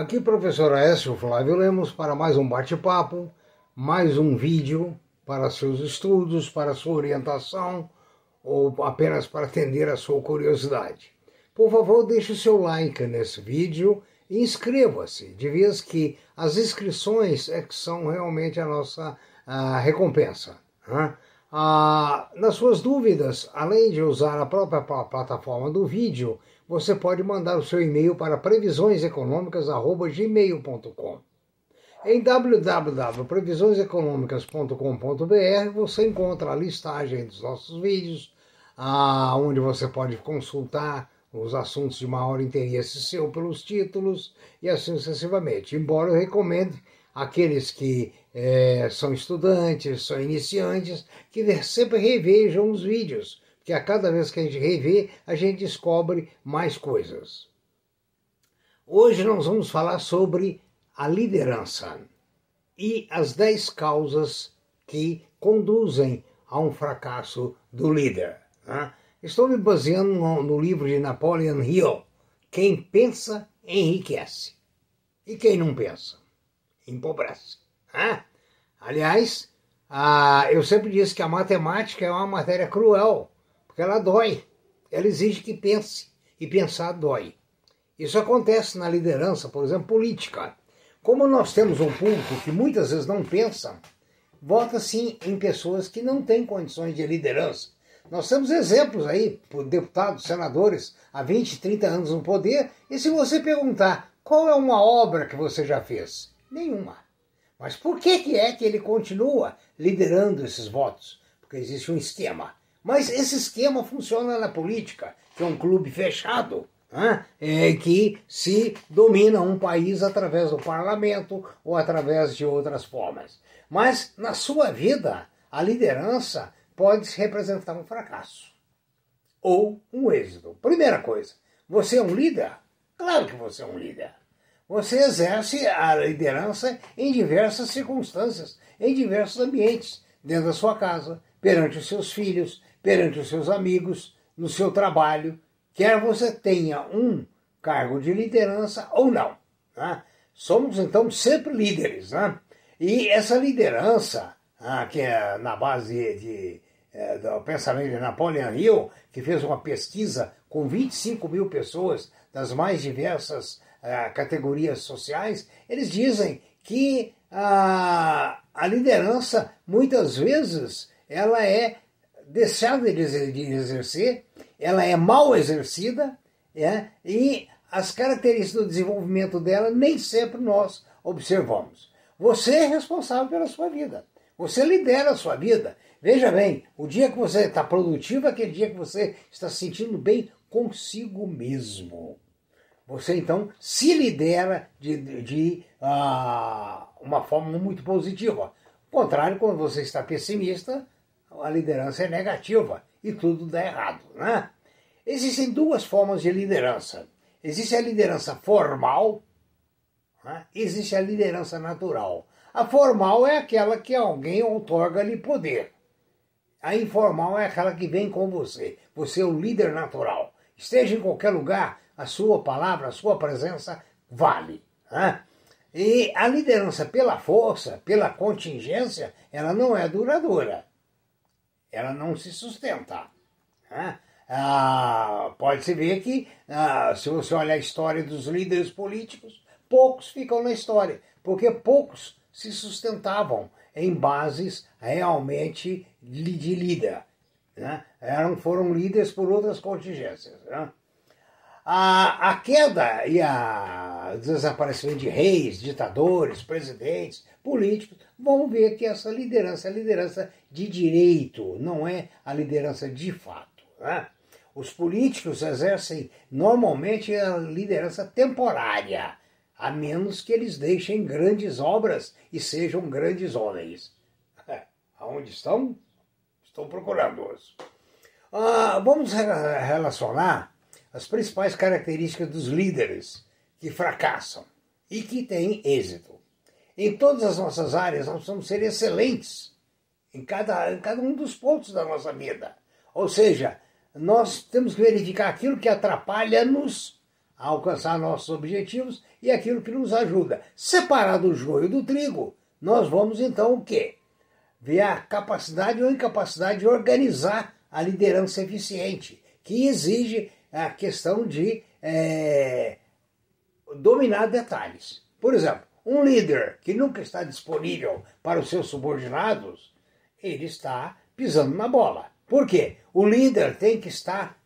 Aqui, professor Aécio Flávio Lemos, para mais um bate-papo, mais um vídeo para seus estudos, para sua orientação ou apenas para atender a sua curiosidade. Por favor, deixe o seu like nesse vídeo e inscreva-se, de vez que as inscrições é que são realmente a nossa a recompensa. Né? Ah, nas suas dúvidas, além de usar a própria plataforma do vídeo, você pode mandar o seu e-mail para previsioneseconômicas.gmail.com. Em www.previsioneseconômicas.com.br você encontra a listagem dos nossos vídeos, onde você pode consultar os assuntos de maior interesse seu pelos títulos e assim sucessivamente. Embora eu recomende aqueles que é, são estudantes, são iniciantes, que sempre revejam os vídeos, porque a cada vez que a gente revê, a gente descobre mais coisas. Hoje nós vamos falar sobre a liderança e as 10 causas que conduzem a um fracasso do líder. Né? Estou me baseando no, no livro de Napoleon Hill, Quem pensa enriquece. E quem não pensa? empobrece. Né? Aliás, eu sempre disse que a matemática é uma matéria cruel, ela dói. Ela exige que pense, e pensar dói. Isso acontece na liderança, por exemplo, política. Como nós temos um público que muitas vezes não pensa, vota-se em pessoas que não têm condições de liderança. Nós temos exemplos aí, por deputados, senadores, há 20, 30 anos no poder, e se você perguntar qual é uma obra que você já fez? Nenhuma. Mas por que é que ele continua liderando esses votos? Porque existe um esquema. Mas esse esquema funciona na política, que é um clube fechado, né? é, que se domina um país através do parlamento ou através de outras formas. Mas na sua vida, a liderança pode representar um fracasso ou um êxito. Primeira coisa, você é um líder? Claro que você é um líder. Você exerce a liderança em diversas circunstâncias, em diversos ambientes, dentro da sua casa, perante os seus filhos, perante os seus amigos, no seu trabalho, quer você tenha um cargo de liderança ou não. Né? Somos então sempre líderes. Né? E essa liderança, ah, que é na base de, é, do pensamento de Napoleon Hill, que fez uma pesquisa com 25 mil pessoas das mais diversas uh, categorias sociais, eles dizem que a, a liderança, muitas vezes, ela é deixada de exercer, ela é mal exercida, é, e as características do desenvolvimento dela nem sempre nós observamos. Você é responsável pela sua vida. Você lidera a sua vida. Veja bem, o dia que você está produtivo é aquele dia que você está se sentindo bem consigo mesmo. Você então se lidera de, de, de uh, uma forma muito positiva. Ao contrário, quando você está pessimista, a liderança é negativa e tudo dá errado. Né? Existem duas formas de liderança. Existe a liderança formal, né? existe a liderança natural. A formal é aquela que alguém outorga-lhe poder. A informal é aquela que vem com você. Você é o líder natural. Esteja em qualquer lugar, a sua palavra, a sua presença vale. Né? E a liderança pela força, pela contingência, ela não é duradoura. Ela não se sustenta. Né? Ah, Pode-se ver que, ah, se você olhar a história dos líderes políticos, poucos ficam na história, porque poucos se sustentavam em bases realmente de líder. Né? Eram, foram líderes por outras contingências. Né? A, a queda e a desaparecimento de reis, ditadores, presidentes, políticos, vão ver que essa liderança é liderança de direito, não é a liderança de fato. Né? Os políticos exercem normalmente a liderança temporária, a menos que eles deixem grandes obras e sejam grandes homens. Aonde estão? Estou procurando-os. Ah, vamos relacionar as principais características dos líderes que fracassam e que têm êxito. Em todas as nossas áreas, nós precisamos ser excelentes em cada, em cada um dos pontos da nossa vida. Ou seja, nós temos que verificar aquilo que atrapalha-nos a alcançar nossos objetivos e aquilo que nos ajuda. Separar do joio do trigo, nós vamos então o quê? Ver a capacidade ou incapacidade de organizar a liderança eficiente, que exige a questão de é, dominar detalhes. Por exemplo, um líder que nunca está disponível para os seus subordinados, ele está pisando na bola. Por quê? O líder tem que estar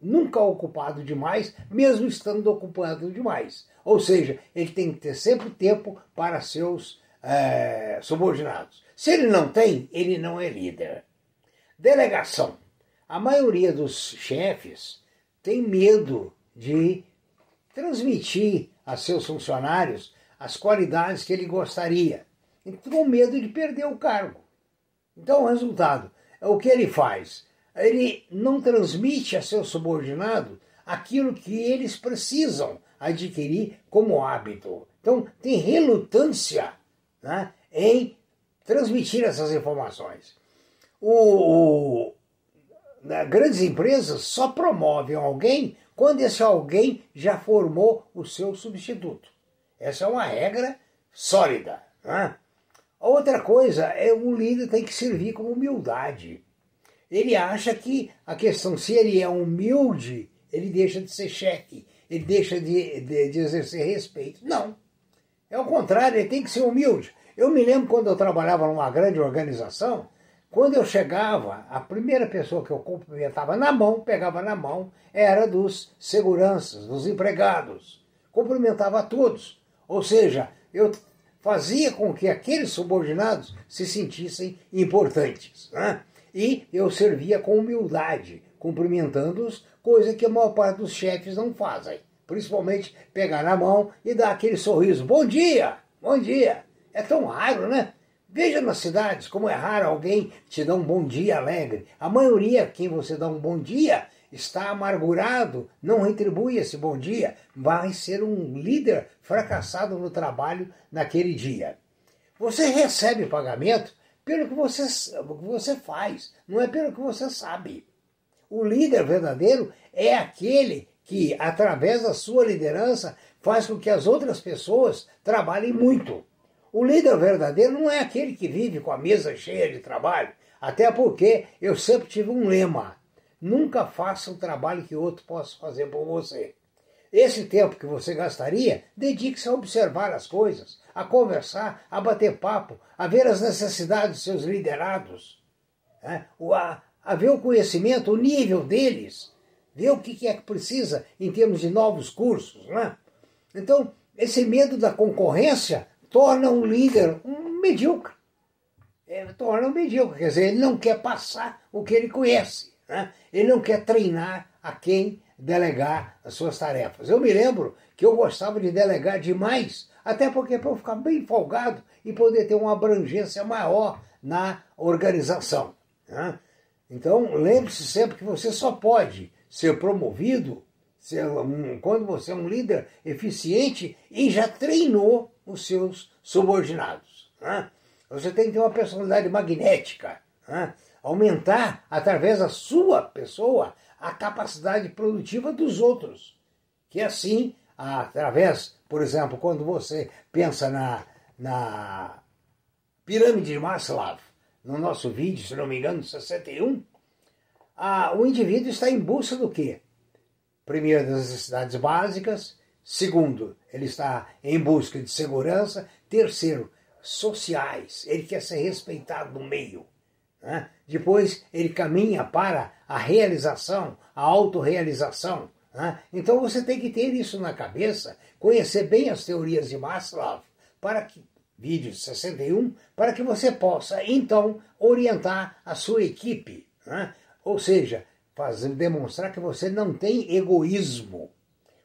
nunca ocupado demais, mesmo estando ocupado demais. Ou seja, ele tem que ter sempre tempo para seus é, subordinados. Se ele não tem, ele não é líder. Delegação. A maioria dos chefes tem medo de transmitir a seus funcionários as qualidades que ele gostaria. Então, com medo de perder o cargo. Então, o resultado é o que ele faz? Ele não transmite a seu subordinado aquilo que eles precisam adquirir como hábito. Então, tem relutância né, em transmitir essas informações. O, o, grandes empresas só promovem alguém quando esse alguém já formou o seu substituto. Essa é uma regra sólida. Né? Outra coisa é o líder tem que servir com humildade. Ele acha que a questão, se ele é humilde, ele deixa de ser chefe, ele deixa de, de, de exercer respeito. Não. É o contrário, ele tem que ser humilde. Eu me lembro quando eu trabalhava numa grande organização, quando eu chegava, a primeira pessoa que eu cumprimentava na mão, pegava na mão, era dos seguranças, dos empregados. Cumprimentava a todos. Ou seja, eu fazia com que aqueles subordinados se sentissem importantes. Né? E eu servia com humildade, cumprimentando-os, coisa que a maior parte dos chefes não fazem. Principalmente pegar na mão e dar aquele sorriso. Bom dia! Bom dia! É tão raro, né? Veja nas cidades como é raro alguém te dar um bom dia alegre. A maioria, quem você dá um bom dia, está amargurado, não retribui esse bom dia, vai ser um líder fracassado no trabalho naquele dia. Você recebe pagamento pelo que você, que você faz, não é pelo que você sabe. O líder verdadeiro é aquele que, através da sua liderança, faz com que as outras pessoas trabalhem muito. O líder verdadeiro não é aquele que vive com a mesa cheia de trabalho, até porque eu sempre tive um lema: nunca faça um trabalho que outro possa fazer por você. Esse tempo que você gastaria, dedique-se a observar as coisas, a conversar, a bater papo, a ver as necessidades dos seus liderados, né? a, a ver o conhecimento, o nível deles, ver o que é que precisa em termos de novos cursos. Né? Então, esse medo da concorrência torna um líder um medíocre. É, torna um medíocre, quer dizer, ele não quer passar o que ele conhece. Né? Ele não quer treinar a quem delegar as suas tarefas. Eu me lembro que eu gostava de delegar demais, até porque para eu ficar bem folgado e poder ter uma abrangência maior na organização. Né? Então, lembre-se sempre que você só pode ser promovido quando você é um líder eficiente e já treinou os seus subordinados. Né? Você tem que ter uma personalidade magnética, né? aumentar através da sua pessoa a capacidade produtiva dos outros. Que assim, através, por exemplo, quando você pensa na, na pirâmide de Maslow, no nosso vídeo, se não me engano, 61, a, o indivíduo está em busca do quê? Primeiro, das necessidades básicas. Segundo, ele está em busca de segurança. Terceiro, sociais. Ele quer ser respeitado no meio. Né? Depois, ele caminha para a realização, a autorrealização. Né? Então, você tem que ter isso na cabeça, conhecer bem as teorias de Maslow, para que vídeo 61, para que você possa, então, orientar a sua equipe. Né? Ou seja, fazer, demonstrar que você não tem egoísmo.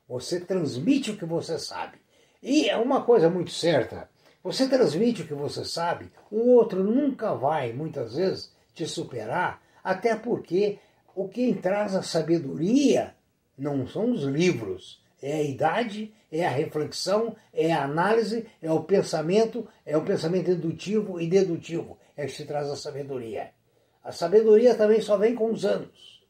Você transmite o que você sabe. E é uma coisa muito certa: você transmite o que você sabe, o outro nunca vai, muitas vezes, te superar, até porque o que traz a sabedoria não são os livros, é a idade, é a reflexão, é a análise, é o pensamento, é o pensamento indutivo e dedutivo, é que te traz a sabedoria. A sabedoria também só vem com os anos.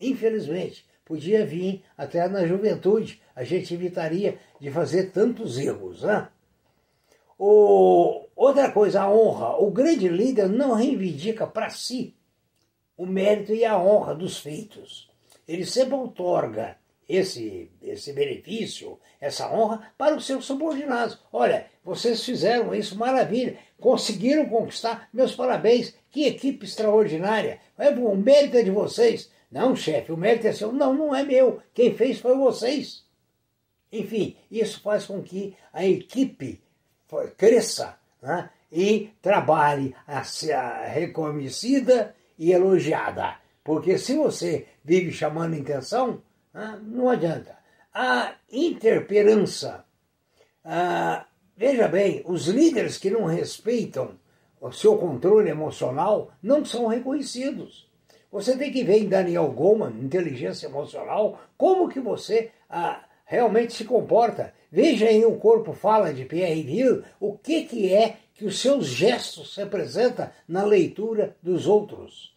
Infelizmente, podia vir até na juventude. A gente evitaria de fazer tantos erros. Né? O, outra coisa, a honra. O grande líder não reivindica para si o mérito e a honra dos feitos. Ele sempre outorga esse, esse benefício, essa honra para os seus subordinados. Olha, vocês fizeram isso, maravilha, conseguiram conquistar, meus parabéns, que equipe extraordinária, é o mérito é de vocês. Não, chefe, o mérito é seu. Não, não é meu, quem fez foi vocês. Enfim, isso faz com que a equipe cresça né, e trabalhe a ser reconhecida e elogiada. Porque se você vive chamando intenção, ah, não adianta. A interperança. Ah, veja bem, os líderes que não respeitam o seu controle emocional não são reconhecidos. Você tem que ver em Daniel Goleman, inteligência emocional, como que você ah, realmente se comporta. Veja em O Corpo Fala de Pierre Hill o que, que é que os seus gestos representam na leitura dos outros.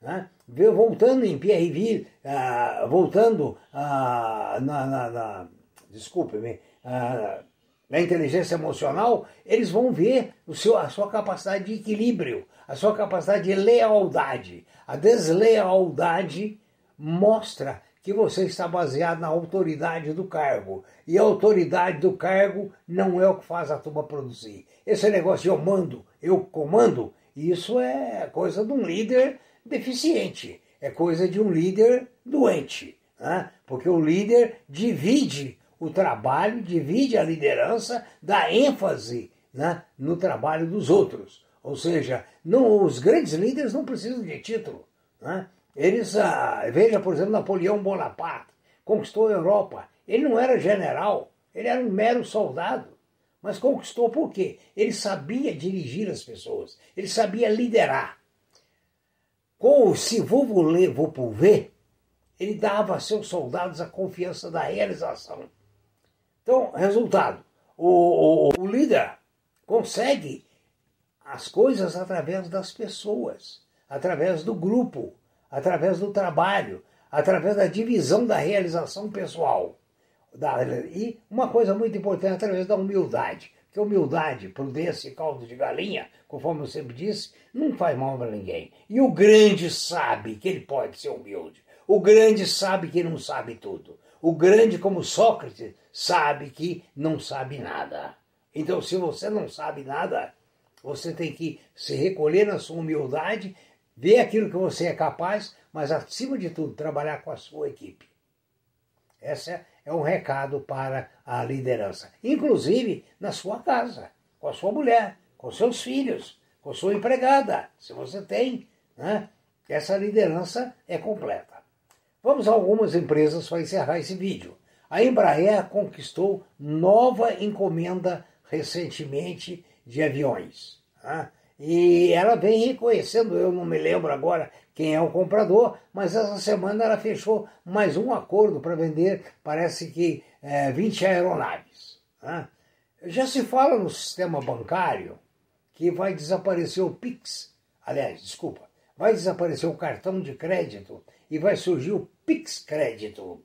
Né? Voltando em Pierreville, ah, voltando ah, na, na, na desculpe-me, ah, na inteligência emocional, eles vão ver o seu, a sua capacidade de equilíbrio, a sua capacidade de lealdade. A deslealdade mostra que você está baseado na autoridade do cargo. E a autoridade do cargo não é o que faz a turma produzir. Esse negócio de eu mando, eu comando, isso é coisa de um líder deficiente, é coisa de um líder doente, né? porque o líder divide o trabalho, divide a liderança, dá ênfase né, no trabalho dos outros. Ou seja, não, os grandes líderes não precisam de título. Né? Eles, ah, veja, por exemplo, Napoleão Bonaparte, conquistou a Europa. Ele não era general, ele era um mero soldado. Mas conquistou por quê? Ele sabia dirigir as pessoas, ele sabia liderar. Com o se vous voulez, vous pouvez, ele dava a seus soldados a confiança da realização. Então, resultado, o, o, o líder consegue as coisas através das pessoas, através do grupo, através do trabalho, através da divisão da realização pessoal. E uma coisa muito importante, através da humildade. Que humildade, prudência e caldo de galinha, conforme eu sempre disse, não faz mal para ninguém. E o grande sabe que ele pode ser humilde. O grande sabe que não sabe tudo. O grande, como Sócrates, sabe que não sabe nada. Então, se você não sabe nada, você tem que se recolher na sua humildade, ver aquilo que você é capaz, mas, acima de tudo, trabalhar com a sua equipe. Esse é um recado para a liderança. Inclusive na sua casa, com a sua mulher, com seus filhos, com sua empregada, se você tem. Né? Essa liderança é completa. Vamos a algumas empresas para encerrar esse vídeo. A Embraer conquistou nova encomenda recentemente de aviões. Né? E ela vem reconhecendo, eu não me lembro agora quem é o comprador, mas essa semana ela fechou mais um acordo para vender, parece que é, 20 aeronaves. Né? Já se fala no sistema bancário que vai desaparecer o PIX, aliás, desculpa, vai desaparecer o cartão de crédito e vai surgir o PIX Crédito.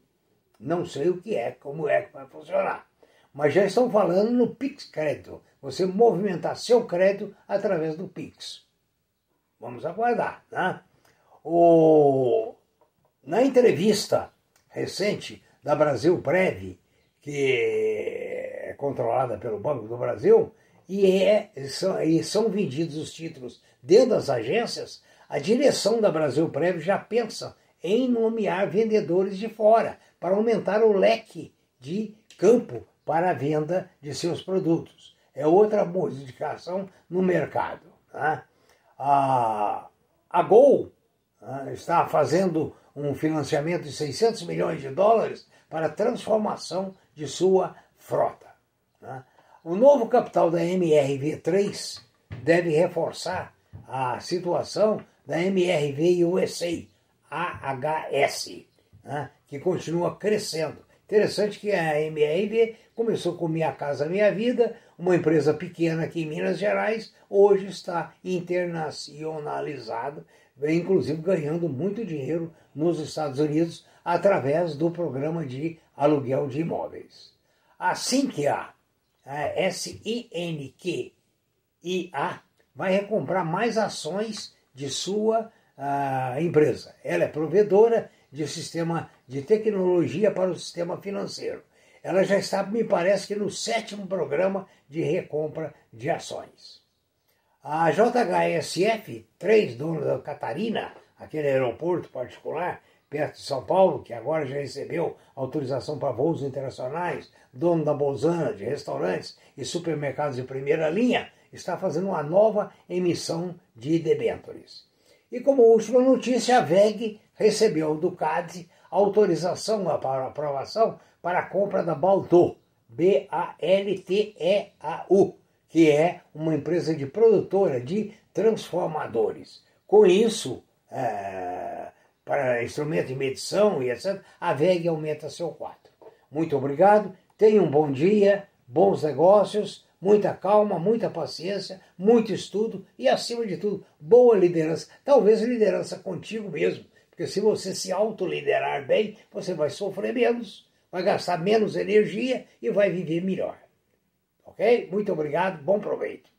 Não sei o que é, como é que vai funcionar. Mas já estão falando no Pix Crédito. Você movimentar seu crédito através do Pix. Vamos aguardar, né? O... Na entrevista recente da Brasil Prev, que é controlada pelo Banco do Brasil, e, é, são, e são vendidos os títulos dentro das agências, a direção da Brasil Prev já pensa em nomear vendedores de fora para aumentar o leque de campo para a venda de seus produtos. É outra modificação no mercado. Tá? A, a Gol tá? está fazendo um financiamento de 600 milhões de dólares para a transformação de sua frota. Tá? O novo capital da MRV3 deve reforçar a situação da MRV USA, AHS, né, que continua crescendo. Interessante que a MRV começou com Minha Casa Minha Vida, uma empresa pequena aqui em Minas Gerais, hoje está internacionalizada, inclusive ganhando muito dinheiro nos Estados Unidos através do programa de aluguel de imóveis. Assim que a, S-I-N-Q-I-A vai recomprar mais ações de sua a, empresa. Ela é provedora de sistema de tecnologia para o sistema financeiro. Ela já está, me parece que no sétimo programa de recompra de ações. A JHSF, três donos da Catarina, aquele aeroporto particular perto de São Paulo, que agora já recebeu autorização para voos internacionais, dono da Bolzana, de restaurantes e supermercados de primeira linha, está fazendo uma nova emissão de debêntures. E como última notícia, a VEG recebeu do CAD autorização para aprovação para a compra da Balto, B-A-L-T-E-A-U, que é uma empresa de produtora de transformadores. Com isso, é, para instrumento de medição e etc., a VEG aumenta seu quadro. Muito obrigado, tenha um bom dia, bons negócios, muita calma, muita paciência, muito estudo e, acima de tudo, boa liderança. Talvez liderança contigo mesmo, porque se você se autoliderar bem, você vai sofrer menos, vai gastar menos energia e vai viver melhor. Ok? Muito obrigado, bom proveito.